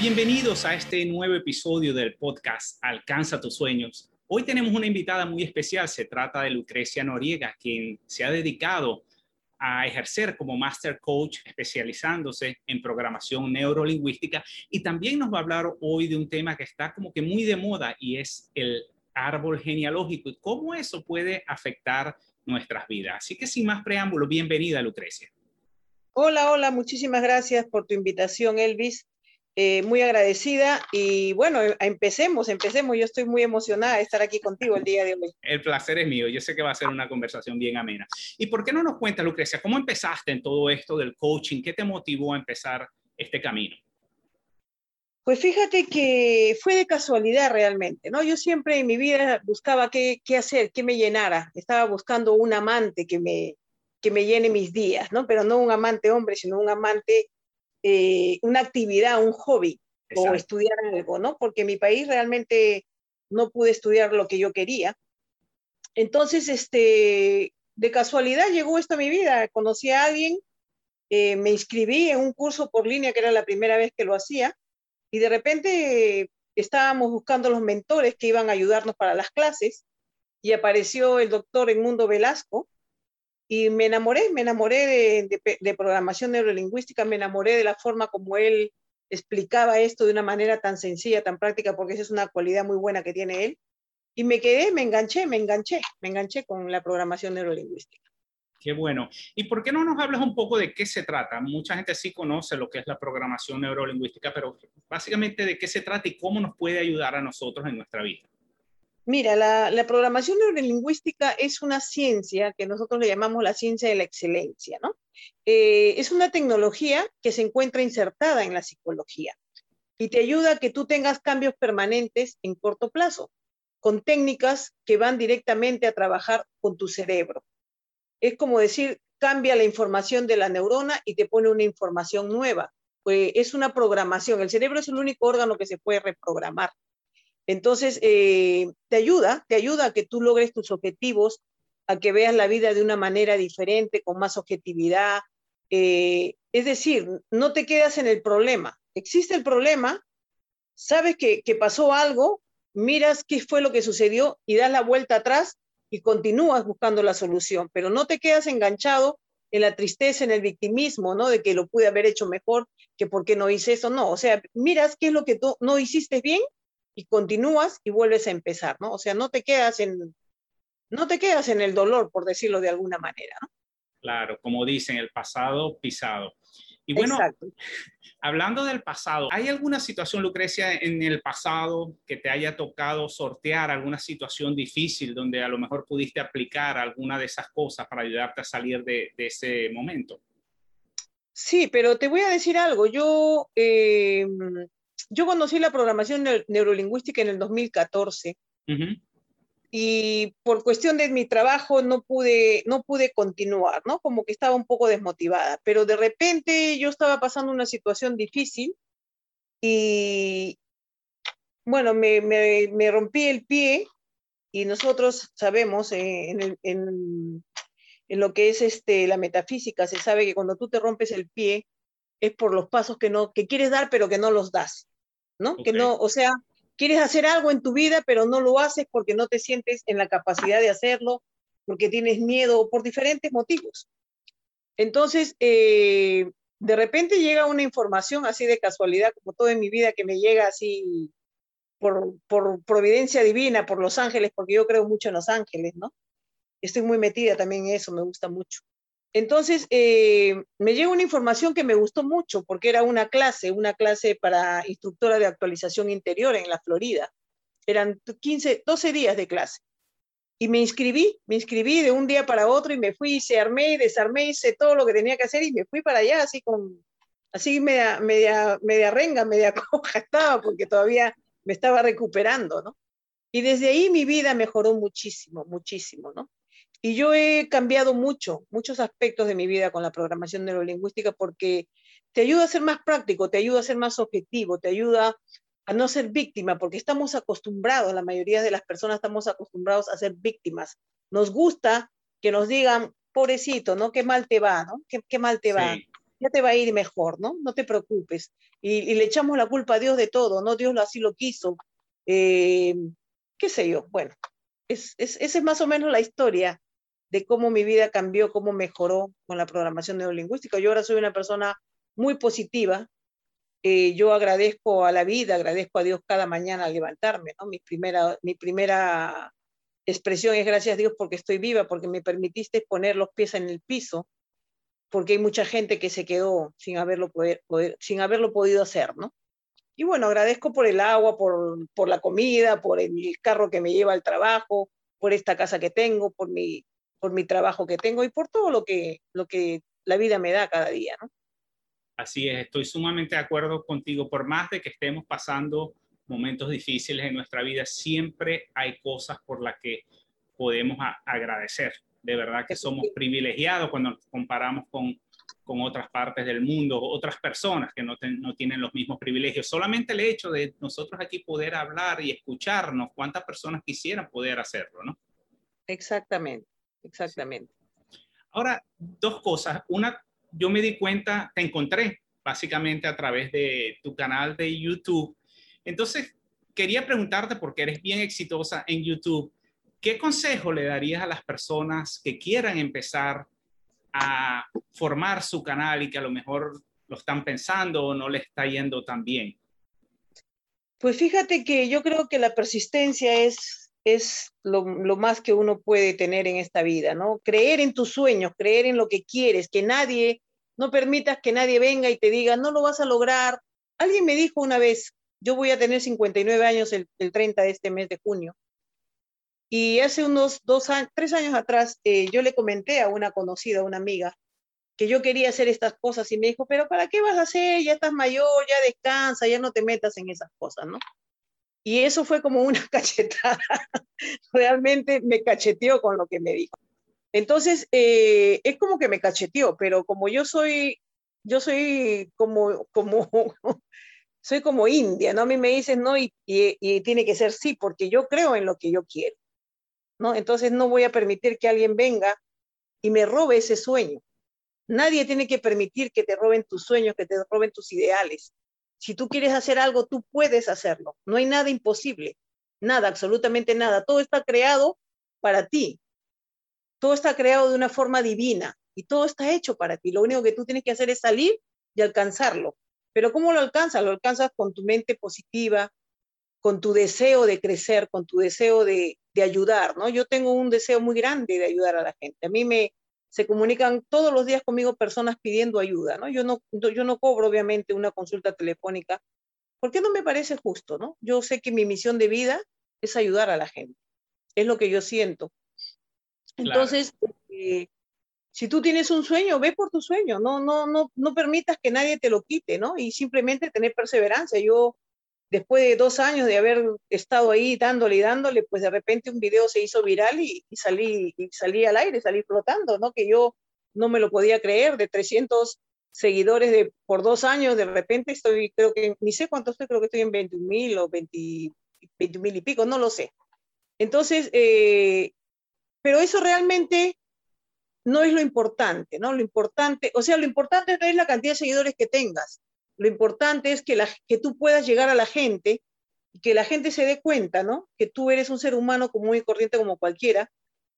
Bienvenidos a este nuevo episodio del podcast Alcanza tus sueños. Hoy tenemos una invitada muy especial. Se trata de Lucrecia Noriega, quien se ha dedicado a ejercer como Master Coach, especializándose en programación neurolingüística. Y también nos va a hablar hoy de un tema que está como que muy de moda y es el árbol genealógico y cómo eso puede afectar nuestras vidas. Así que sin más preámbulo, bienvenida Lucrecia. Hola, hola, muchísimas gracias por tu invitación, Elvis. Eh, muy agradecida y bueno, eh, empecemos, empecemos. Yo estoy muy emocionada de estar aquí contigo el día de hoy. El placer es mío. Yo sé que va a ser una conversación bien amena. ¿Y por qué no nos cuentas, Lucrecia, cómo empezaste en todo esto del coaching? ¿Qué te motivó a empezar este camino? Pues fíjate que fue de casualidad realmente, ¿no? Yo siempre en mi vida buscaba qué, qué hacer, qué me llenara. Estaba buscando un amante que me, que me llene mis días, ¿no? Pero no un amante hombre, sino un amante eh, una actividad, un hobby o estudiar algo, ¿no? Porque en mi país realmente no pude estudiar lo que yo quería. Entonces, este, de casualidad llegó esto a mi vida. Conocí a alguien, eh, me inscribí en un curso por línea, que era la primera vez que lo hacía, y de repente estábamos buscando los mentores que iban a ayudarnos para las clases, y apareció el doctor Edmundo Velasco, y me enamoré, me enamoré de, programación neurolingüística, me enamoré de la forma como él explicaba esto de una manera tan sencilla, tan práctica, porque esa es una cualidad muy buena que tiene él. Y me quedé, me enganché, me enganché, me enganché con la programación neurolingüística. Qué bueno. ¿Y por qué no nos hablas un poco de qué se trata? Mucha gente sí conoce lo que es la programación neurolingüística, pero básicamente de qué se trata y cómo nos puede ayudar a nosotros en nuestra vida. Mira, la, programación neurolingüística es una ciencia que nosotros le llamamos la ciencia de la excelencia, ¿no? Eh, es una tecnología que se encuentra insertada en la psicología y te ayuda a que tú tengas cambios permanentes en corto plazo, con técnicas que van directamente a trabajar con tu cerebro. Es como decir, cambia la información de la neurona y te pone una información nueva. Pues es una programación. El cerebro es el único órgano que se puede reprogramar. Entonces, eh, te ayuda, te ayuda a que tú logres tus objetivos, a que veas la vida de una manera diferente, con más objetividad. Eh, es decir, no te quedas en el problema. Existe el problema, sabes que, que pasó algo, miras qué fue lo que sucedió y das la vuelta atrás y continúas buscando la solución, pero no te quedas enganchado en la tristeza, en el victimismo, ¿no? De que lo pude haber hecho mejor, que por qué no hice eso, no, o sea, miras qué es lo que tú no hiciste bien y continúas y vuelves a empezar, ¿no? O sea, no te quedas en, no te quedas en el dolor, por decirlo de alguna manera, ¿no? Claro, como dicen, el pasado pisado. Y bueno, hablando del pasado, ¿hay alguna situación, Lucrecia, en el pasado que te haya tocado sortear alguna situación difícil donde a lo mejor pudiste aplicar alguna de esas cosas para ayudarte a salir de, ese momento? Sí, pero te voy a decir algo. Yo eh, yo conocí la programación neurolingüística en el 2014 y por cuestión de mi trabajo no pude, no pude continuar, ¿no? Como que estaba un poco desmotivada, pero de repente yo estaba pasando una situación difícil y, bueno, me, me, rompí el pie y nosotros sabemos eh, en, en, en, lo que es este, la metafísica, se sabe que cuando tú te rompes el pie es por los pasos que, no, que quieres dar pero que no los das. ¿No? Que no, o sea, quieres hacer algo en tu vida, pero no lo haces porque no te sientes en la capacidad de hacerlo, porque tienes miedo, por diferentes motivos. Entonces, eh, de repente llega una información así de casualidad, como todo en mi vida, que me llega así por, por providencia divina, por los ángeles, porque yo creo mucho en los ángeles, ¿no? Estoy muy metida también en eso, me gusta mucho. Entonces, eh, me llega una información que me gustó mucho porque era una clase, una clase para instructora de actualización interior en la Florida. Eran 15, 12 días de clase. Y me inscribí, me inscribí de un día para otro y me fui, se armé y desarmé, hice todo lo que tenía que hacer y me fui para allá así con, así media, media, media renga, media coja estaba porque todavía me estaba recuperando, ¿no? Y desde ahí mi vida mejoró muchísimo, muchísimo, ¿no? Y yo he cambiado mucho, muchos aspectos de mi vida con la programación neurolingüística porque te ayuda a ser más práctico, te ayuda a ser más objetivo, te ayuda a no ser víctima, porque estamos acostumbrados, la mayoría de las personas estamos acostumbrados a ser víctimas. Nos gusta que nos digan, pobrecito, ¿no? Qué mal te va, ¿no? Qué, mal te va. Ya te va a ir mejor, ¿no? No te preocupes. Y, le echamos la culpa a Dios de todo, ¿no? Dios así lo quiso. Eh, qué sé yo, bueno, es, esa es más o menos la historia de cómo mi vida cambió, cómo mejoró con la programación neurolingüística. Yo ahora soy una persona muy positiva. Eh, yo agradezco a la vida, agradezco a Dios cada mañana al levantarme. ¿no? Mi, primera, mi primera expresión es gracias a Dios porque estoy viva, porque me permitiste poner los pies en el piso, porque hay mucha gente que se quedó sin haberlo, poder, sin haberlo podido hacer, ¿no? Y bueno, agradezco por el agua, por, por la comida, por el carro que me lleva al trabajo, por esta casa que tengo, por mi, por mi trabajo que tengo y por todo lo que, lo que la vida me da cada día, ¿no? Así es, estoy sumamente de acuerdo contigo. Por más de que estemos pasando momentos difíciles en nuestra vida, siempre hay cosas por las que podemos agradecer. De verdad que somos privilegiados cuando nos comparamos con, con otras partes del mundo, otras personas que no, no, tienen los mismos privilegios. Solamente el hecho de nosotros aquí poder hablar y escucharnos, cuántas personas quisieran poder hacerlo, ¿no? Exactamente, exactamente. Ahora, dos cosas. Una, yo me di cuenta, te encontré básicamente a través de tu canal de YouTube. Entonces, quería preguntarte, porque eres bien exitosa en YouTube, ¿qué consejo le darías a las personas que quieran empezar a formar su canal y que a lo mejor lo están pensando o no le está yendo tan bien? Pues fíjate que yo creo que la persistencia es, es lo, lo, más que uno puede tener en esta vida, ¿no? Creer en tus sueños, creer en lo que quieres, que nadie no permitas que nadie venga y te diga, no lo vas a lograr. Alguien me dijo una vez, yo voy a tener 59 años el, 30 de este mes de junio. Y hace unos dos tres años atrás, eh, yo le comenté a una conocida, una amiga, que yo quería hacer estas cosas y me dijo, pero ¿para qué vas a hacer? Ya estás mayor, ya descansa, ya no te metas en esas cosas, ¿no? Y eso fue como una cachetada. Realmente me cacheteó con lo que me dijo. Entonces, eh, es como que me cacheteó, pero como yo soy, yo soy como, como, soy como india, ¿no? A mí me dicen no y, y, tiene que ser sí, porque yo creo en lo que yo quiero, ¿no? Entonces no voy a permitir que alguien venga y me robe ese sueño. Nadie tiene que permitir que te roben tus sueños, que te roben tus ideales. Si tú quieres hacer algo, tú puedes hacerlo. No hay nada imposible, nada, absolutamente nada. Todo está creado para ti. Todo está creado de una forma divina y todo está hecho para ti. Lo único que tú tienes que hacer es salir y alcanzarlo. Pero ¿cómo lo alcanzas? Lo alcanzas con tu mente positiva, con tu deseo de crecer, con tu deseo de, ayudar, ¿no? Yo tengo un deseo muy grande de ayudar a la gente. A mí me se comunican todos los días conmigo personas pidiendo ayuda, ¿no? Yo no, yo no cobro obviamente una consulta telefónica porque no me parece justo, ¿no? Yo sé que mi misión de vida es ayudar a la gente. Es lo que yo siento. Entonces, eh, si tú tienes un sueño, ve por tu sueño, no, no, no, no permitas que nadie te lo quite, ¿no? Y simplemente tener perseverancia. Yo, después de dos años de haber estado ahí dándole y dándole, pues de repente un video se hizo viral y, salí, y salí al aire, salí flotando, ¿no? Que yo no me lo podía creer, de 300 seguidores de, por dos años, de repente estoy, creo que, ni sé cuánto estoy, creo que estoy en 21 mil o 20 mil y pico, no lo sé. Entonces, eh, pero eso realmente no es lo importante, ¿no? Lo importante, o sea, lo importante no es la cantidad de seguidores que tengas, lo importante es que, tú puedas llegar a la gente y que la gente se dé cuenta, ¿no? Que tú eres un ser humano común y corriente como cualquiera,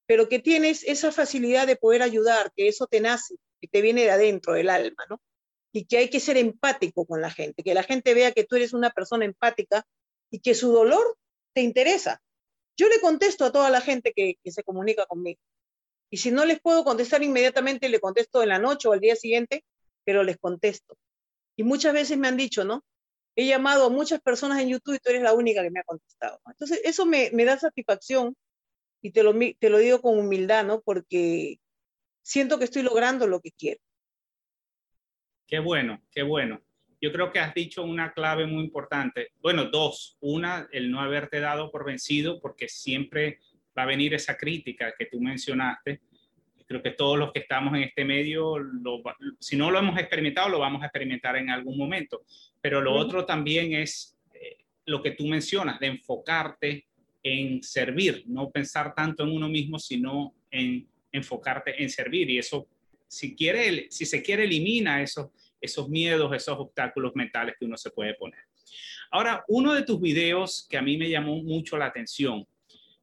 pero que tienes esa facilidad de poder ayudar, que eso te nace, que te viene de adentro del alma, ¿no? Y que hay que ser empático con la gente, que la gente vea que tú eres una persona empática y que su dolor te interesa. Yo le contesto a toda la gente que, que se comunica conmigo. Y si no les puedo contestar inmediatamente, le contesto en la noche o al día siguiente, pero les contesto. Y muchas veces me han dicho, ¿no? He llamado a muchas personas en YouTube y tú eres la única que me ha contestado. Entonces, eso me, da satisfacción y te lo, te lo digo con humildad, ¿no? Porque siento que estoy logrando lo que quiero. Qué bueno, qué bueno. yo creo que has dicho una clave muy importante. Bueno, dos. Una, el no haberte dado por vencido, porque siempre va a venir esa crítica que tú mencionaste. Creo que todos los que estamos en este medio, si no lo hemos experimentado, lo vamos a experimentar en algún momento. Pero lo otro también es eh, lo que tú mencionas, de enfocarte en servir, no pensar tanto en uno mismo, sino en enfocarte en servir. Y eso, si, quiere, si se quiere, elimina esos, esos miedos, esos obstáculos mentales que uno se puede poner. Ahora, uno de tus videos que a mí me llamó mucho la atención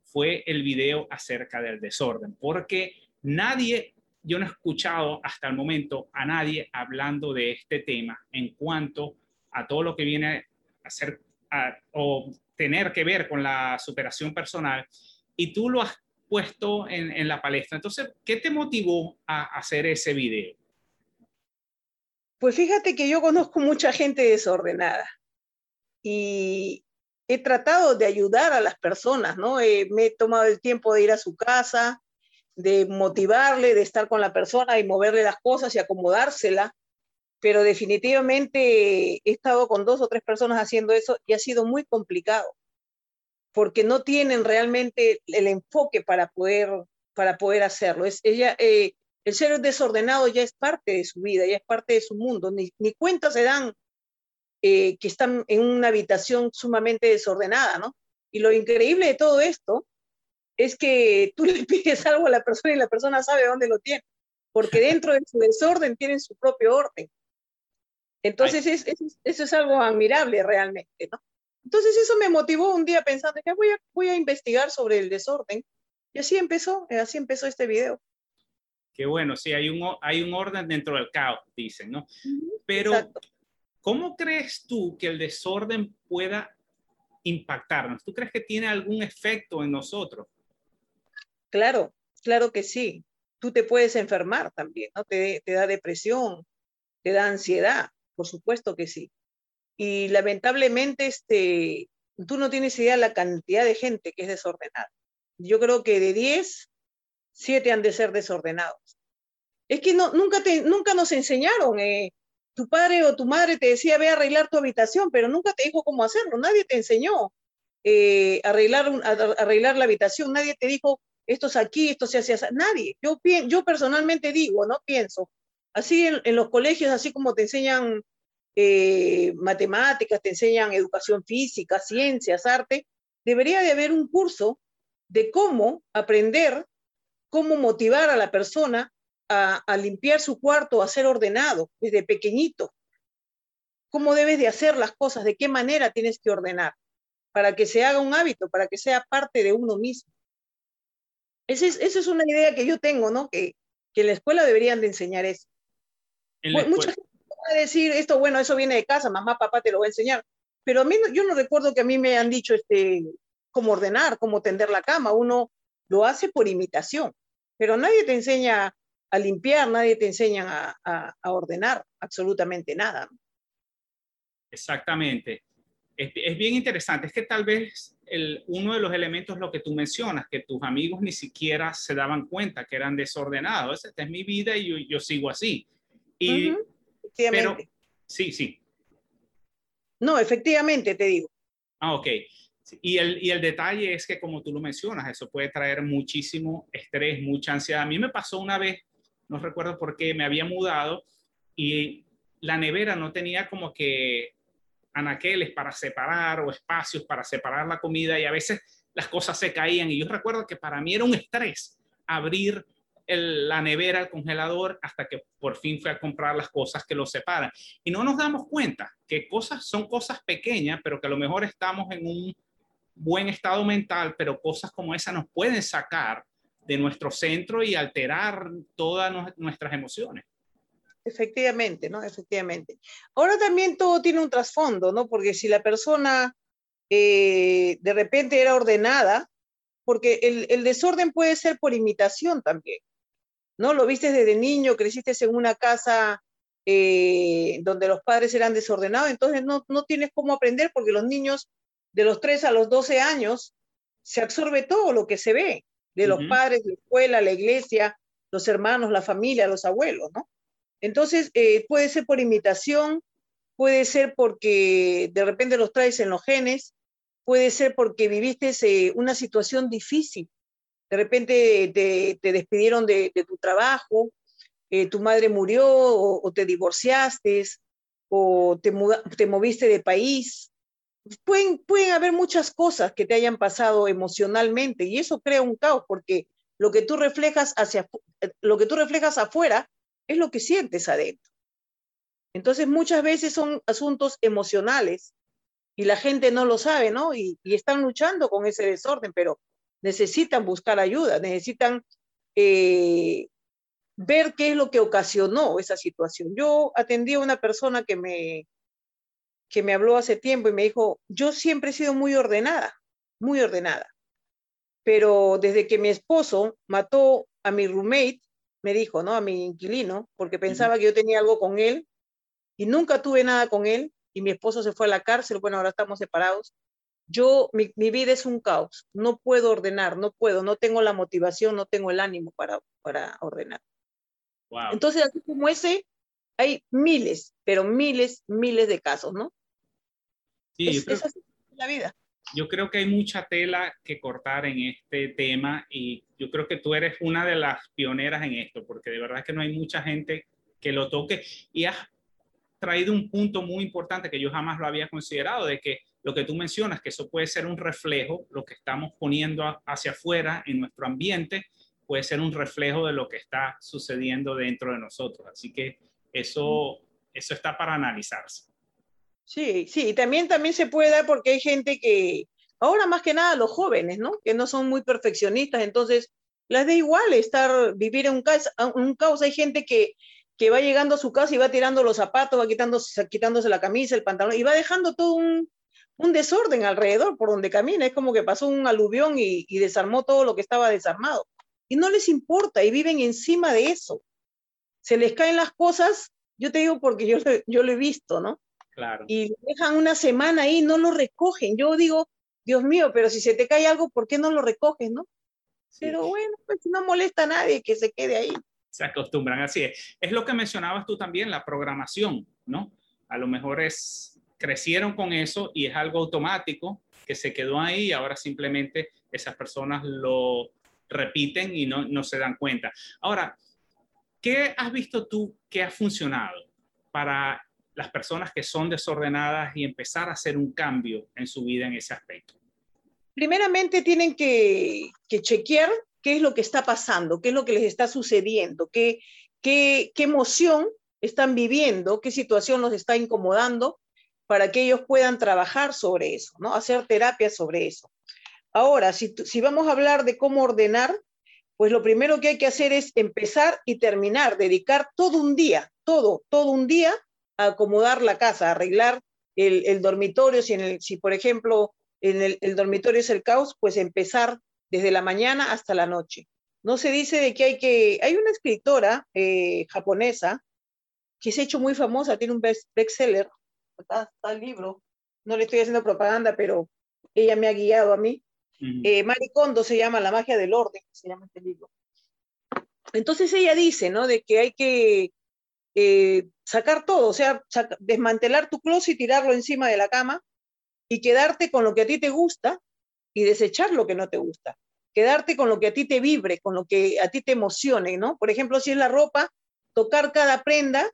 fue el video acerca del desorden, porque nadie, yo no he escuchado hasta el momento a nadie hablando de este tema en cuanto a todo lo que viene a ser o tener que ver con la superación personal y tú lo has puesto en, la palestra. Entonces, ¿qué te motivó a hacer ese video? Pues fíjate que yo conozco mucha gente desordenada y he tratado de ayudar a las personas, ¿no? Eh, me he tomado el tiempo de ir a su casa, de motivarle, de estar con la persona y moverle las cosas y acomodársela, pero definitivamente he estado con dos o tres personas haciendo eso y ha sido muy complicado, porque no tienen realmente el enfoque para poder, para poder hacerlo. Es, ella, eh, el ser desordenado ya es parte de su vida, ya es parte de su mundo, ni, ni cuenta se dan eh, que están en una habitación sumamente desordenada, ¿no? Y lo increíble de todo esto es que tú le pides algo a la persona y la persona sabe dónde lo tiene, porque dentro de su desorden tienen su propio orden. Entonces, es, eso es algo admirable realmente, ¿no? Entonces, eso me motivó un día pensando que voy a, voy a investigar sobre el desorden. Y así empezó, así empezó este video. Qué bueno, sí, hay un, hay un orden dentro del caos, dicen, ¿no? Pero, ¿Cómo crees tú que el desorden pueda impactarnos? ¿Tú crees que tiene algún efecto en nosotros? Claro, claro que sí. Tú te puedes enfermar también, ¿no? Te, da depresión, te da ansiedad, por supuesto que sí. Y lamentablemente, este, tú no tienes idea de la cantidad de gente que es desordenada. Yo creo que de 10, 7 han de ser desordenados. Es que no, nunca, te, nunca nos enseñaron eh, tu padre o tu madre te decía, ve a arreglar tu habitación, pero nunca te dijo cómo hacerlo, nadie te enseñó eh, arreglar, arreglar la habitación, nadie te dijo, esto es aquí, esto se hace así, nadie. Yo, yo personalmente digo, no pienso, así en, los colegios, así como te enseñan eh, matemáticas, te enseñan educación física, ciencias, arte, debería de haber un curso de cómo aprender, cómo motivar a la persona a, limpiar su cuarto, a ser ordenado desde pequeñito. ¿Cómo debes de hacer las cosas? ¿De qué manera tienes que ordenar? Para que se haga un hábito, para que sea parte de uno mismo. Esa es, esa es una idea que yo tengo, ¿no? Que, que en la escuela deberían de enseñar eso. Mucha gente va a decir esto, bueno, eso viene de casa, mamá, papá te lo va a enseñar. Pero a mí, yo no recuerdo que a mí me han dicho este, cómo ordenar, cómo tender la cama. Uno lo hace por imitación, pero nadie te enseña a limpiar, nadie te enseña a, ordenar absolutamente nada. Exactamente. Es, bien interesante. Es que tal vez el, uno de los elementos lo que tú mencionas, que tus amigos ni siquiera se daban cuenta que eran desordenados. Esta es mi vida y yo, sigo así. Y, pero, sí, sí. No, efectivamente, te digo. Ah, ok. Y el, y el detalle es que, como tú lo mencionas, eso puede traer muchísimo estrés, mucha ansiedad. A mí me pasó una vez no recuerdo por qué, me había mudado y la nevera no tenía como que anaqueles para separar o espacios para separar la comida y a veces las cosas se caían y yo recuerdo que para mí era un estrés abrir la nevera, el congelador, hasta que por fin fui a comprar las cosas que lo separan. Y no nos damos cuenta que cosas son cosas pequeñas, pero que a lo mejor estamos en un buen estado mental, pero cosas como esa nos pueden sacar de nuestro centro y alterar todas nuestras emociones. Efectivamente, ¿no? Efectivamente. Ahora también todo tiene un trasfondo, ¿no? Porque si la persona eh, de repente era ordenada, porque el, desorden puede ser por imitación también, ¿no? Lo viste desde niño, creciste en una casa eh, donde los padres eran desordenados, entonces no, no tienes cómo aprender porque los niños de los 3 a los 12 años se absorbe todo lo que se ve de los padres, la escuela, la iglesia, los hermanos, la familia, los abuelos, ¿no? Entonces, eh, puede ser por imitación puede ser porque de repente los traes en los genes, puede ser porque viviste eh, una situación difícil, de repente te, despidieron de, tu trabajo, eh, tu madre murió o, te divorciaste o te, te, moviste de país. Pueden, pueden haber muchas cosas que te hayan pasado emocionalmente y eso crea un caos porque lo que tú reflejas hacia lo que tú reflejas afuera es lo que sientes adentro. Entonces muchas veces son asuntos emocionales y la gente no lo sabe, ¿no? Y, están luchando con ese desorden, pero necesitan buscar ayuda, necesitan eh, ver qué es lo que ocasionó esa situación. Yo atendí a una persona que me, que me habló hace tiempo y me dijo, yo siempre he sido muy ordenada, muy ordenada, pero desde que mi esposo mató a mi roommate, me dijo, ¿no? A mi inquilino, porque pensaba que yo tenía algo con él y nunca tuve nada con él y mi esposo se fue a la cárcel, bueno, ahora estamos separados yo, mi, vida es un caos, no puedo ordenar, no puedo, no tengo la motivación, no tengo el ánimo para, para ordenar. Entonces, así como ese, hay miles, pero miles, miles de casos, ¿no? Sí, es, así la vida. Yo creo que hay mucha tela que cortar en este tema y yo creo que tú eres una de las pioneras en esto, porque de verdad que no hay mucha gente que lo toque y has traído un punto muy importante que yo jamás lo había considerado, de que lo que tú mencionas, que eso puede ser un reflejo, lo que estamos poniendo hacia afuera en nuestro ambiente, puede ser un reflejo de lo que está sucediendo dentro de nosotros. Así que eso, eso está para analizarse. Sí, sí, y también, también se puede dar porque hay gente que, ahora más que nada los jóvenes, ¿no? Que no son muy perfeccionistas, entonces les da igual estar, vivir en un caos, un caos. Hay gente que, que va llegando a su casa y va tirando los zapatos, va quitándose, quitándose la camisa, el pantalón, y va dejando todo un, un desorden alrededor por donde camina. Es como que pasó un aluvión y, desarmó todo lo que estaba desarmado. Y no les importa y viven encima de eso. Se les caen las cosas, yo te digo porque yo, yo lo he visto, ¿no? Claro. Y dejan una semana ahí, no lo recogen. Yo digo, Dios mío, pero si se te cae algo, ¿por qué no lo recoges, no? Pero bueno, pues no molesta a nadie que se quede ahí. Se acostumbran, así es. Es lo que mencionabas tú también, la programación, ¿no? A lo mejor es crecieron con eso y es algo automático que se quedó ahí y ahora simplemente esas personas lo repiten y no, no se dan cuenta. Ahora, ¿qué has visto tú que ha funcionado para las personas que son desordenadas y empezar a hacer un cambio en su vida en ese aspecto? Primeramente tienen que, que chequear qué es lo que está pasando, qué es lo que les está sucediendo, qué, qué, qué emoción están viviendo, qué situación los está incomodando para que ellos puedan trabajar sobre eso, ¿no? Hacer terapia sobre eso. Ahora, si, si vamos a hablar de cómo ordenar, pues lo primero que hay que hacer es empezar y terminar, dedicar todo un día, todo, todo un día acomodar la casa, arreglar el, dormitorio, si, en el, si por ejemplo en el, dormitorio es el caos, pues empezar desde la mañana hasta la noche. No se dice de que hay que, hay una escritora eh, japonesa que se ha hecho muy famosa, tiene un bestseller, está, el libro, no le estoy haciendo propaganda, pero ella me ha guiado a mí. Eh, Maricondo se llama La magia del orden, se llama este libro. Entonces ella dice, ¿no? De que hay que eh, sacar todo, o sea, desmantelar tu closet y tirarlo encima de la cama y quedarte con lo que a ti te gusta y desechar lo que no te gusta. Quedarte con lo que a ti te vibre, con lo que a ti te emocione, ¿no? Por ejemplo, si es la ropa, tocar cada prenda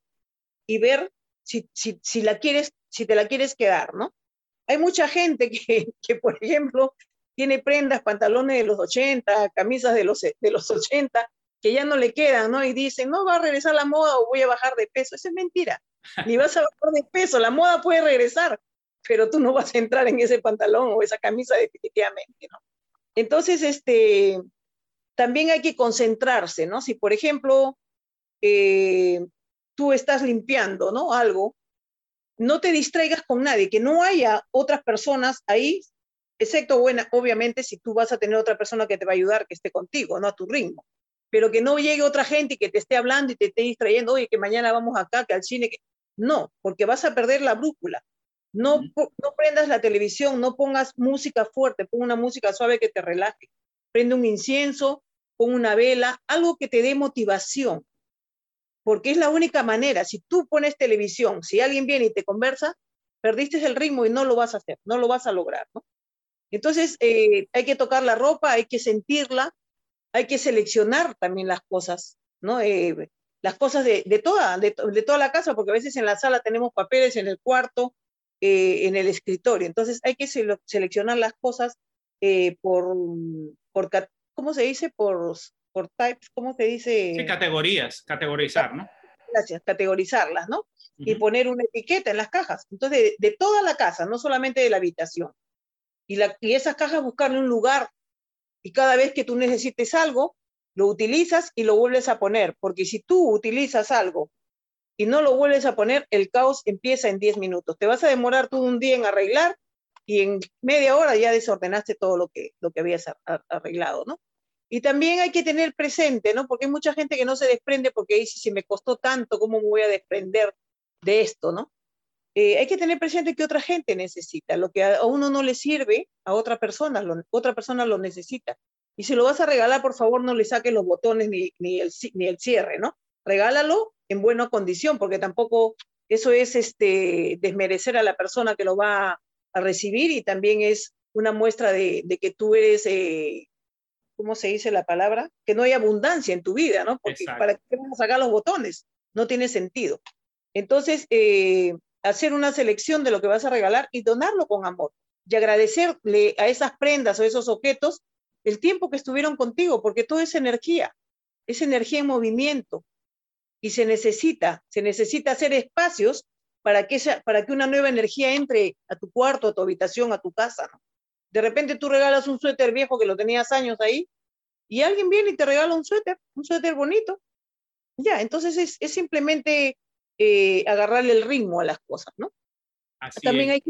y ver si, si, si, la quieres, si te la quieres quedar, ¿no? Hay mucha gente que, que, por ejemplo, tiene prendas, pantalones de los 80, camisas de los, de los 80, que ya no le quedan, ¿no? Y dicen, no, va a regresar la moda o voy a bajar de peso. Eso es mentira. Ni vas a bajar de peso, la moda puede regresar, pero tú no vas a entrar en ese pantalón o esa camisa definitivamente, ¿no? Entonces, este, también hay que concentrarse, ¿no? Si, por ejemplo, eh, tú estás limpiando, ¿no? Algo, no te distraigas con nadie, que no haya otras personas ahí, excepto, bueno, obviamente, si tú vas a tener otra persona que te va a ayudar, que esté contigo, no a tu ritmo, pero que no llegue otra gente y que te esté hablando y te esté distrayendo, oye, que mañana vamos acá, que al cine, que... no, porque vas a perder la brújula. No, no prendas la televisión, no pongas música fuerte, pon una música suave que te relaje. Prende un incienso, pon una vela, algo que te dé motivación porque es la única manera. Si tú pones televisión, si alguien viene y te conversa, perdiste el ritmo y no lo vas a hacer, no lo vas a lograr, ¿no? Entonces, eh, hay que tocar la ropa, hay que sentirla, hay que seleccionar también las cosas, ¿no? Eh, las cosas de, toda, de, toda la casa, porque a veces en la sala tenemos papeles, en el cuarto, eh, en el escritorio. Entonces, hay que seleccionar las cosas por, por, ¿cómo se dice? Por, por types, ¿cómo se dice? Sí, categorías, categorizar, ¿no? Gracias, categorizarlas, ¿no? Y poner una etiqueta en las cajas. Entonces, de, toda la casa, no solamente de la habitación. Y, la, y esas cajas buscarle un lugar. Y cada vez que tú necesites algo, lo utilizas y lo vuelves a poner. Porque si tú utilizas algo y no lo vuelves a poner, el caos empieza en 10 minutos. Te vas a demorar tú un día en arreglar y en media hora ya desordenaste todo lo que, lo que habías arreglado, ¿no? Y también hay que tener presente, ¿no? Porque hay mucha gente que no se desprende porque dice, si me costó tanto, ¿cómo me voy a desprender de esto, ¿no? Eh, hay que tener presente que otra gente necesita. Lo que a uno no le sirve, a otra persona, otra persona lo necesita. Y si lo vas a regalar, por favor, no le saques los botones ni, ni, el, ni el cierre, ¿no? Regálalo en buena condición, porque tampoco eso es este, desmerecer a la persona que lo va a recibir y también es una muestra de, de que tú eres eh, ¿cómo se dice la palabra? Que no hay abundancia en tu vida, ¿no? Porque para qué vamos a sacar los botones, no tiene sentido. Entonces, eh, hacer una selección de lo que vas a regalar y donarlo con amor y agradecerle a esas prendas o esos objetos el tiempo que estuvieron contigo, porque todo es energía, es energía en movimiento y se necesita, se necesita hacer espacios para que, para que una nueva energía entre a tu cuarto, a tu habitación, a tu casa. De repente tú regalas un suéter viejo que lo tenías años ahí y alguien viene y te regala un suéter, un suéter bonito. Ya, entonces es, simplemente eh, agarrarle el ritmo a las cosas, ¿no? También hay,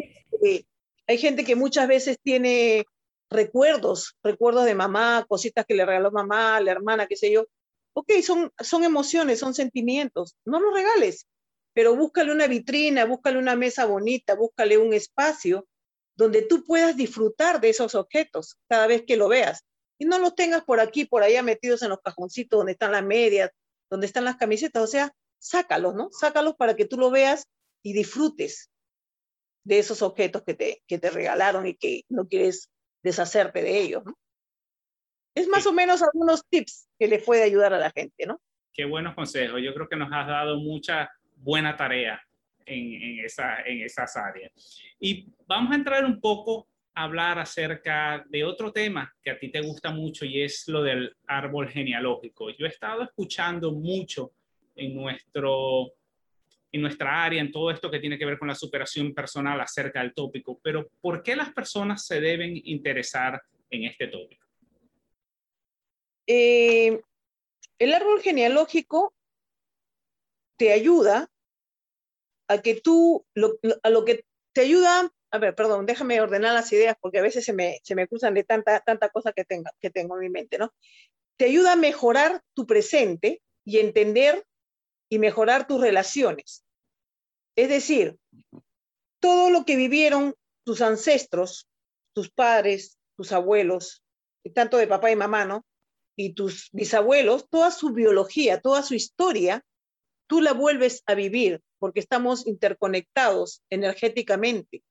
hay gente que muchas veces tiene recuerdos, recuerdos de mamá, cositas que le regaló mamá, la hermana, qué sé yo. Ok, son, son emociones, son sentimientos. No los regales, pero búscale una vitrina, búscale una mesa bonita, búscale un espacio donde tú puedas disfrutar de esos objetos cada vez que lo veas. Y no los tengas por aquí, por allá metidos en los cajoncitos donde están las medias, donde están las camisetas. O sea, sácalos, ¿no? Sácalos para que tú lo veas y disfrutes de esos objetos que te, que te regalaron y que no quieres deshacerte de ellos, ¿no? Es más o menos algunos tips que le puede ayudar a la gente, ¿no? Qué buenos consejos. Yo creo que nos has dado mucha buena tarea en, esa, en esas áreas. Y vamos a entrar un poco a hablar acerca de otro tema que a ti te gusta mucho y es lo del árbol genealógico. Yo he estado escuchando mucho en, nuestro, en nuestra área, en todo esto que tiene que ver con la superación personal acerca del tópico, pero ¿por qué las personas se deben interesar en este tópico? Eh, el árbol genealógico te ayuda a que tú, a lo que te ayuda, a ver, perdón, déjame ordenar las ideas porque a veces se me, se me cruzan de tanta, tanta cosa que, tenga, que tengo en mi mente, ¿no? Te ayuda a mejorar tu presente y entender y mejorar tus relaciones. Es decir, todo lo que vivieron tus ancestros, tus padres, tus abuelos, tanto de papá y mamá, ¿no? Y tus bisabuelos, toda su biología, toda su historia, tú la vuelves a vivir porque estamos interconectados energéticamente.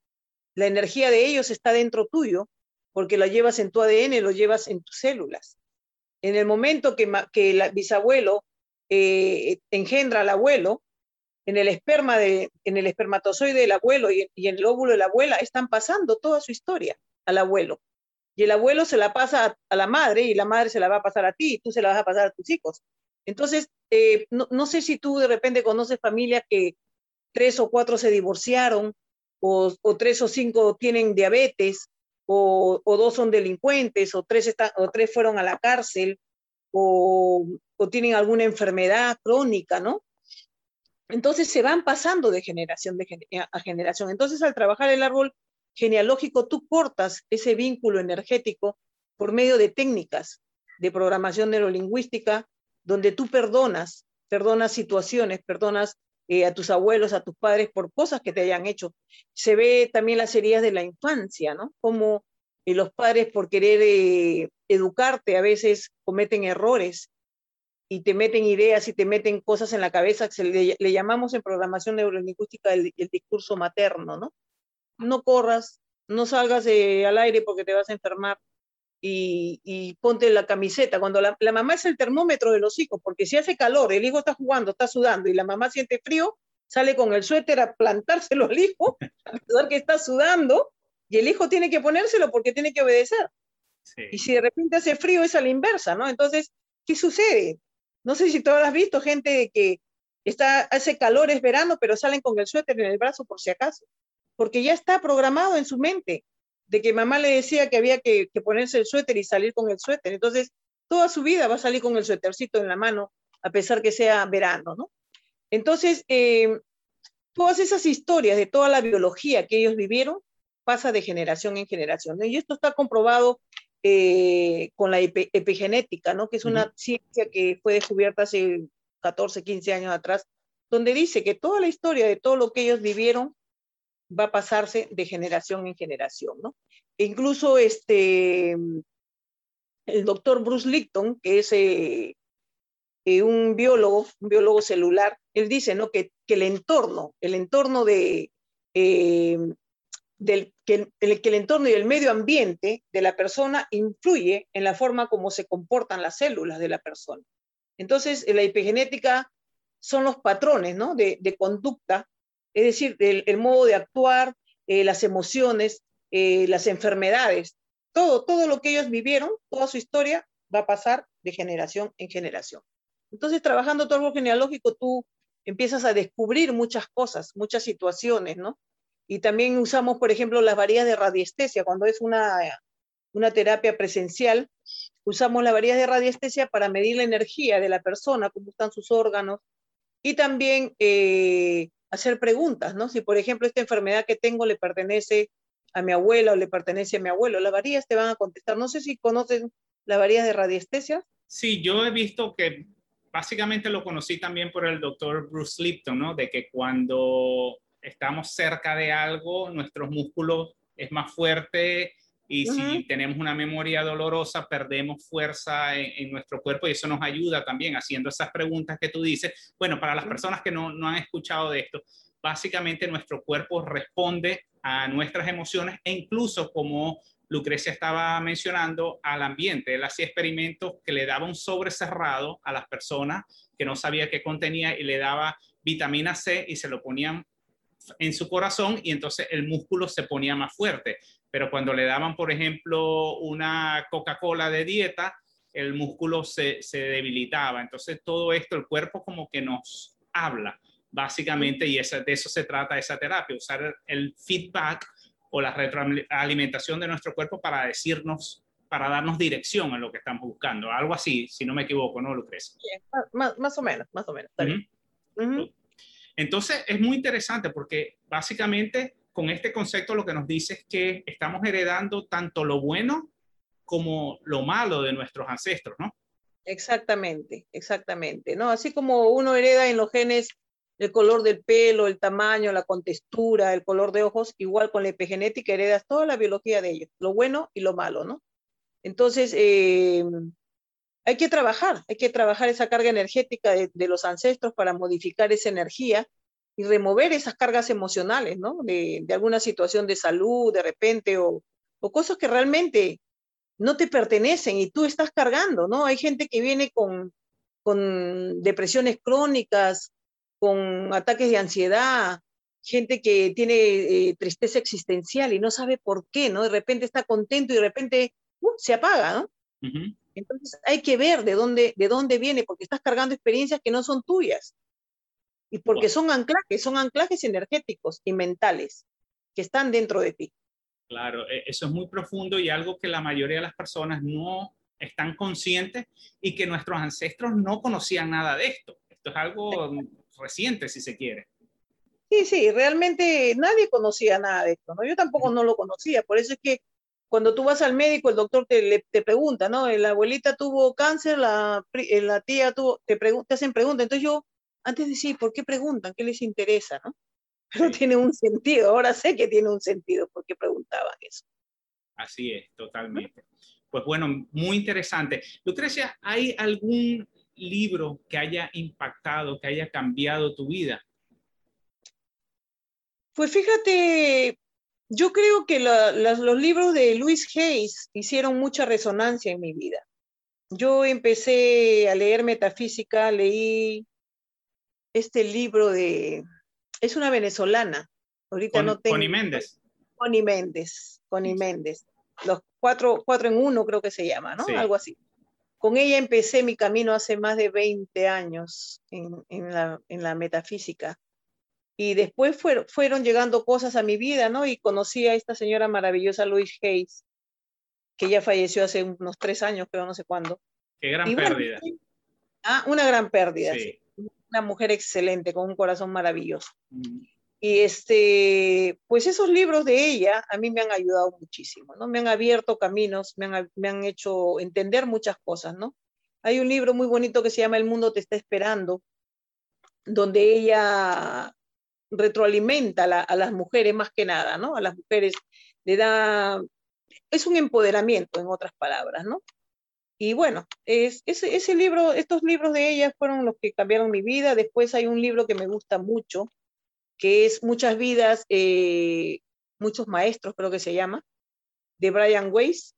La energía de ellos está dentro tuyo porque la llevas en tu ADN, lo llevas en tus células. En el momento que, que el bisabuelo eh, engendra al abuelo, en el esperma de, en el espermatozoide del abuelo y, en el óvulo de la abuela están pasando toda su historia al abuelo. Y el abuelo se la pasa a, la madre y la madre se la va a pasar a ti y tú se la vas a pasar a tus hijos. Entonces, eh, no, sé si tú de repente conoces familias que tres o cuatro se divorciaron, o, tres o cinco tienen diabetes, o, dos son delincuentes, o tres, o tres fueron a la cárcel, o, tienen alguna enfermedad crónica, ¿no? Entonces se van pasando de generación a generación. Entonces, al trabajar el árbol genealógico, tú cortas ese vínculo energético por medio de técnicas de programación neurolingüística, donde tú perdonas, perdonas situaciones, perdonas eh, a tus abuelos, a tus padres por cosas que te hayan hecho. Se ve también las heridas de la infancia, ¿no? Como eh, los padres por querer eh, educarte a veces cometen errores y te meten ideas y te meten cosas en la cabeza, que le, llamamos en programación neurolingüística el, el, discurso materno, ¿no? No corras, no salgas al aire porque te vas a enfermar y, ponte la camiseta. Cuando la, mamá es el termómetro de los hijos, porque si hace calor, el hijo está jugando, está sudando y la mamá siente frío, sale con el suéter a plantárselo al hijo, a pesar que está sudando, y el hijo tiene que ponérselo porque tiene que obedecer. Y si de repente hace frío es a la inversa, ¿no? Entonces, ¿qué sucede? No sé si tú has visto gente que está, hace calor, es verano, pero salen con el suéter en el brazo por si acaso, porque ya está programado en su mente de que mamá le decía que había que, ponerse el suéter y salir con el suéter. Entonces, toda su vida va a salir con el suétercito en la mano, a pesar que sea verano, ¿no? Entonces, eh, todas esas historias de toda la biología que ellos vivieron pasa de generación en generación. Y esto está comprobado eh, con la epigenética, ¿no? que es una ciencia que fue descubierta hace 14, 15 años atrás, donde dice que toda la historia de todo lo que ellos vivieron va a pasarse de generación en generación. ¿no? E incluso este, el doctor Bruce Lipton, que es eh, eh, un biólogo, un biólogo celular, él dice ¿no? que, que el entorno, el entorno de, del que el, que el entorno y el medio ambiente de la persona influye en la forma como se comportan las células de la persona. Entonces, la epigenética son los patrones ¿no? de, conducta, es decir, el, modo de actuar, eh, las emociones, eh, las enfermedades, todo, todo lo que ellos vivieron, toda su historia va a pasar de generación en generación. Entonces, trabajando todo árbol genealógico, tú empiezas a descubrir muchas cosas, muchas situaciones, ¿no? Y también usamos, por ejemplo, las varillas de radiestesia. Cuando es una, una terapia presencial, usamos las varillas de radiestesia para medir la energía de la persona, cómo están sus órganos, y también eh, hacer preguntas, ¿no? Si, por ejemplo, esta enfermedad que tengo le pertenece a mi abuela o le pertenece a mi abuelo, las varillas te van a contestar. No sé si conocen las varillas de radiestesia. Sí, yo he visto que básicamente lo conocí también por el doctor Bruce Lipton, ¿no? De que cuando estamos cerca de algo, nuestros músculos es más fuerte y si tenemos una memoria dolorosa, perdemos fuerza en, nuestro cuerpo y eso nos ayuda también haciendo esas preguntas que tú dices. Bueno, para las personas que no, no han escuchado de esto, básicamente nuestro cuerpo responde a nuestras emociones e incluso como Lucrecia estaba mencionando al ambiente. Él hacía experimentos que le daba un sobre cerrado a las personas que no sabía qué contenía y le daba vitamina C y se lo ponían en su corazón y entonces el músculo se ponía más fuerte. Pero cuando le daban, por ejemplo, una Coca-Cola de dieta, el músculo se, debilitaba. Entonces todo esto, el cuerpo como que nos habla, básicamente, y de eso se trata esa terapia, usar el feedback o la retroalimentación de nuestro cuerpo para decirnos, para darnos dirección en lo que estamos buscando. Algo así, si no me equivoco, ¿no, Lucrecia? más, más, o menos, más o menos. Entonces, es muy interesante porque básicamente con este concepto lo que nos dice es que estamos heredando tanto lo bueno como lo malo de nuestros ancestros, ¿no? Exactamente, exactamente, ¿no? Así como uno hereda en los genes el color del pelo, el tamaño, la contextura, el color de ojos, igual con la epigenética heredas toda la biología de ellos, lo bueno y lo malo, ¿no? Entonces, eh, hay que trabajar, hay que trabajar esa carga energética de, los ancestros para modificar esa energía y remover esas cargas emocionales, ¿no? De, alguna situación de salud de repente o, cosas que realmente no te pertenecen y tú estás cargando, ¿no? Hay gente que viene con, con depresiones crónicas, con ataques de ansiedad, gente que tiene eh, tristeza existencial y no sabe por qué, ¿no? De repente está contento y de repente uh, se apaga, ¿no? Entonces hay que ver de dónde, de dónde viene, porque estás cargando experiencias que no son tuyas. Y porque son anclajes, son anclajes energéticos y mentales que están dentro de ti. Claro, e, eso es muy profundo y algo que la mayoría de las personas no están conscientes y que nuestros ancestros no conocían nada de esto. Esto es algo reciente, si se quiere. Sí, sí, realmente nadie conocía nada de esto, ¿no? Yo tampoco no lo conocía, por eso es que cuando tú vas al médico, el doctor te, te pregunta, ¿no? La abuelita tuvo cáncer, la, eh, la tía tuvo, te, te hacen preguntas. Entonces yo, antes de decir, ¿por qué preguntan? ¿Qué les interesa, no? Pero tiene un sentido, ahora sé que tiene un sentido por qué preguntaban eso. Así es, totalmente. Pues bueno, muy interesante. Lucrecia, ¿hay algún libro que haya impactado, que haya cambiado tu vida? Pues fíjate, yo creo que los libros de Luis Hayes hicieron mucha resonancia en mi vida. Yo empecé a leer metafísica, leí este libro de, es una venezolana, ahorita no tengo. Connie Méndez. Connie Méndez, Connie Méndez. Los cuatro, cuatro en uno creo que se llama, ¿no? Algo así. Con ella empecé mi camino hace más de 20 años en, la, en la metafísica. Y después fueron, fueron llegando cosas a mi vida, ¿no? Y conocí a esta señora maravillosa, Louise Hayes, que ya falleció hace unos tres años, pero no sé cuándo. Qué gran pérdida. ah, una gran pérdida. Sí. Una mujer excelente, con un corazón maravilloso. Mm. Y este, pues esos libros de ella a mí me han ayudado muchísimo, ¿no? Me han abierto caminos, me han, me han hecho entender muchas cosas, ¿no? Hay un libro muy bonito que se llama El mundo te está esperando, donde ella retroalimenta a, las mujeres más que nada, ¿no? A las mujeres le da, es un empoderamiento en otras palabras, ¿no? Y bueno, es, ese, ese libro, estos libros de ella fueron los que cambiaron mi vida. Después hay un libro que me gusta mucho, que es Muchas vidas, eh, muchos maestros creo que se llama, de Brian Weiss,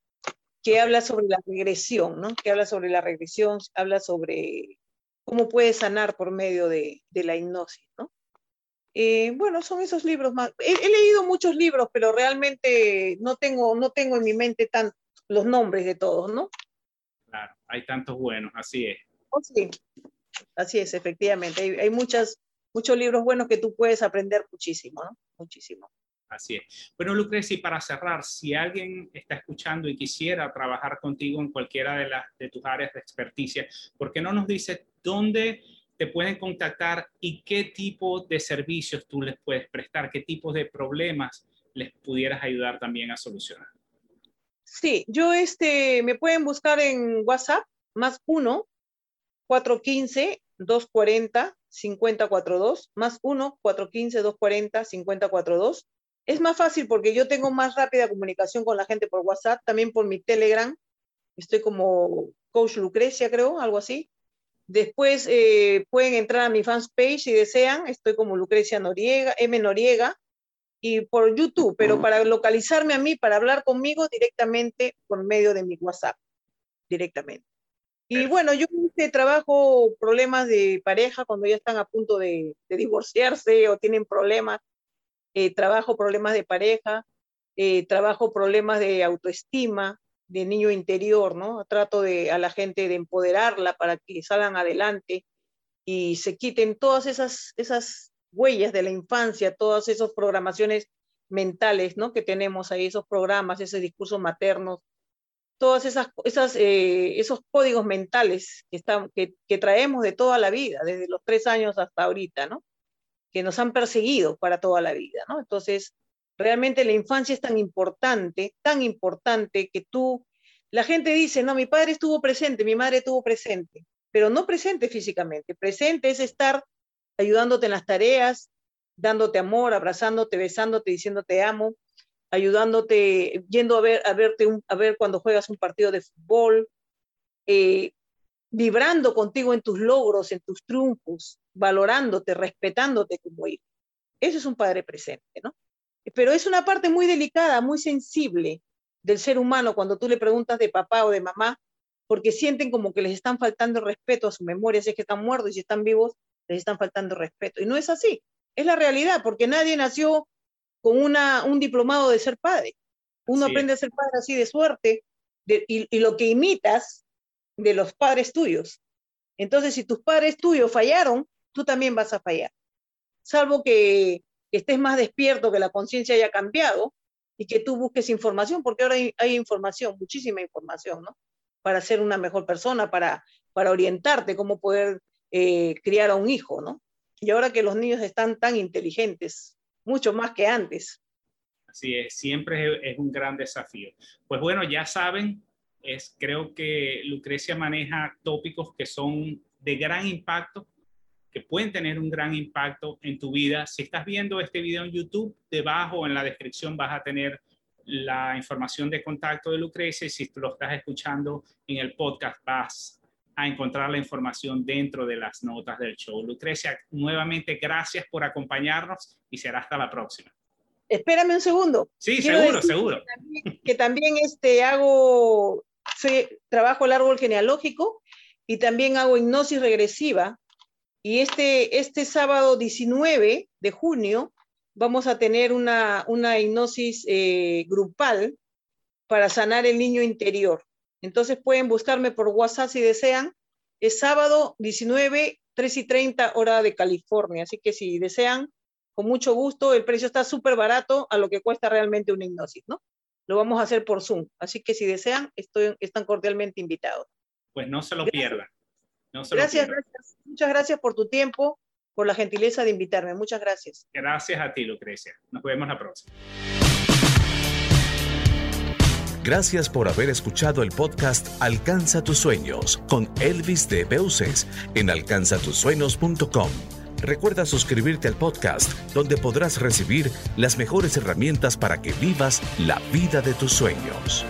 que habla sobre la regresión, ¿no? Que habla sobre la regresión, habla sobre cómo puedes sanar por medio de, de la hipnosis, ¿no? Eh, bueno, son esos libros más. He, leído muchos libros, pero realmente no tengo, no tengo en mi mente tan, los nombres de todos, ¿no? Claro, hay tantos buenos, así es. Oh, sí, así es, efectivamente. Hay, hay muchas, muchos libros buenos que tú puedes aprender muchísimo, ¿no? Muchísimo. Así es. Bueno, Lucrecia, para cerrar, si alguien está escuchando y quisiera trabajar contigo en cualquiera de, las, de tus áreas de experticia, ¿por qué no nos dice dónde te pueden contactar y qué tipo de servicios tú les puedes prestar, qué tipos de problemas les pudieras ayudar también a solucionar. Sí, yo este, me pueden buscar en WhatsApp, más 1 415 240 5042, más 1 415 240 5042. Es más fácil porque yo tengo más rápida comunicación con la gente por WhatsApp, también por mi Telegram. Estoy como Coach Lucrecia, creo, algo así. Después eh, pueden entrar a mi fans page si desean. Estoy como Lucrecia Noriega, M Noriega, y por YouTube, pero para localizarme a mí, para hablar conmigo directamente por medio de mi WhatsApp, directamente. Y bueno, yo trabajo problemas de pareja cuando ya están a punto de, divorciarse o tienen problemas. Eh, trabajo problemas de pareja, eh, trabajo problemas de autoestima, de niño interior, ¿no? Trato de, a la gente de empoderarla para que salgan adelante y se quiten todas esas, esas huellas de la infancia, todas esas programaciones mentales, ¿no? Que tenemos ahí, esos programas, ese discurso maternos, todas esas, esas eh, esos códigos mentales que, están, que, que, traemos de toda la vida, desde los tres años hasta ahorita, ¿no? Que nos han perseguido para toda la vida, ¿no? Entonces, Realmente la infancia es tan importante, tan importante que tú, la gente dice, no, mi padre estuvo presente, mi madre estuvo presente, pero no presente físicamente. Presente es estar ayudándote en las tareas, dándote amor, abrazándote, besándote, diciéndote amo, ayudándote, yendo a ver, a verte a ver cuando juegas un partido de fútbol, eh, vibrando contigo en tus logros, en tus triunfos, valorándote, respetándote como hijo. Eso es un padre presente, ¿no? Pero es una parte muy delicada, muy sensible del ser humano cuando tú le preguntas de papá o de mamá, porque sienten como que les están faltando respeto a su memoria, si es que están muertos y si están vivos, les están faltando respeto. Y no es así, es la realidad, porque nadie nació con una, un diplomado de ser padre. Uno aprende a ser padre así de suerte y, y lo que imitas de los padres tuyos. Entonces, si tus padres tuyos fallaron, tú también vas a fallar. Salvo que que estés más despierto, que la conciencia haya cambiado y que tú busques información, porque ahora hay, información, muchísima información, ¿no? Para ser una mejor persona, para, para orientarte cómo poder eh, criar a un hijo, ¿no? Y ahora que los niños están tan inteligentes, mucho más que antes. Así es, siempre es, un gran desafío. Pues bueno, ya saben, es, creo que Lucrecia maneja tópicos que son de gran impacto que pueden tener un gran impacto en tu vida. Si estás viendo este video en YouTube, debajo en la descripción vas a tener la información de contacto de Lucrecia y si tú lo estás escuchando en el podcast, vas a encontrar la información dentro de las notas del show. Lucrecia, nuevamente gracias por acompañarnos y será hasta la próxima. Espérame un segundo. Sí, seguro, seguro. Que también, este, hago, trabajo el árbol genealógico y también hago hipnosis regresiva. Y este, este sábado 19 de junio vamos a tener una, una hipnosis eh, grupal para sanar el niño interior. Entonces pueden buscarme por WhatsApp si desean. Es sábado 19, 3 y 30 hora de California. Así que si desean, con mucho gusto, el precio está súper barato a lo que cuesta realmente una hipnosis, ¿no? Lo vamos a hacer por Zoom. Así que si desean, estoy, están cordialmente invitados. Pues no se lo pierdan. Gracias, gracias. Muchas gracias por tu tiempo, por la gentileza de invitarme. Muchas gracias. Gracias a ti, Lucrecia. Nos vemos la próxima. Gracias por haber escuchado el podcast Alcanza tus sueños con Elvis de Beuces en alcanzatusueños.com. Recuerda suscribirte al podcast donde podrás recibir las mejores herramientas para que vivas la vida de tus sueños.